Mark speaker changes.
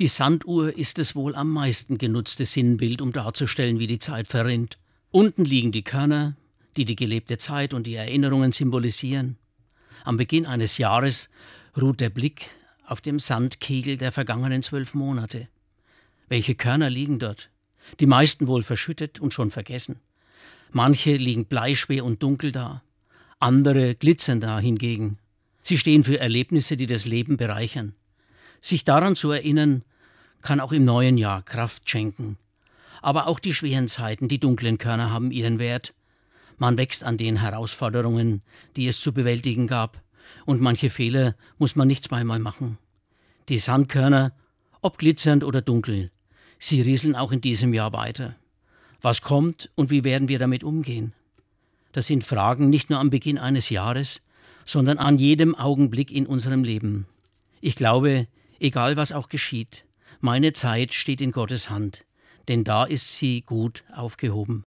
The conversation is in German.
Speaker 1: Die Sanduhr ist das wohl am meisten genutzte Sinnbild, um darzustellen, wie die Zeit verrinnt. Unten liegen die Körner, die die gelebte Zeit und die Erinnerungen symbolisieren. Am Beginn eines Jahres ruht der Blick auf dem Sandkegel der vergangenen zwölf Monate. Welche Körner liegen dort? Die meisten wohl verschüttet und schon vergessen. Manche liegen bleischwer und dunkel da, andere glitzern da hingegen. Sie stehen für Erlebnisse, die das Leben bereichern. Sich daran zu erinnern, kann auch im neuen Jahr Kraft schenken. Aber auch die schweren Zeiten, die dunklen Körner haben ihren Wert. Man wächst an den Herausforderungen, die es zu bewältigen gab, und manche Fehler muss man nicht zweimal machen. Die Sandkörner, ob glitzernd oder dunkel, sie rieseln auch in diesem Jahr weiter. Was kommt und wie werden wir damit umgehen? Das sind Fragen nicht nur am Beginn eines Jahres, sondern an jedem Augenblick in unserem Leben. Ich glaube, egal was auch geschieht, meine Zeit steht in Gottes Hand, denn da ist sie gut aufgehoben.